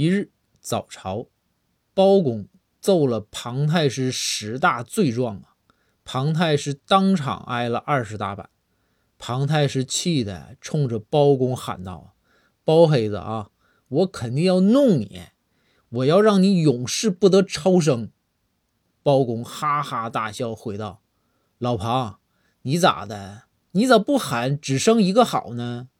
一日早朝，包公奏了庞太师十大罪状啊，庞太师当场挨了二十大板，庞太师气的冲着包公喊道。包黑子啊，我肯定要弄你，我要让你永世不得超生。包公哈哈大笑回道，老庞，你咋的？你咋不喊只生一个好呢？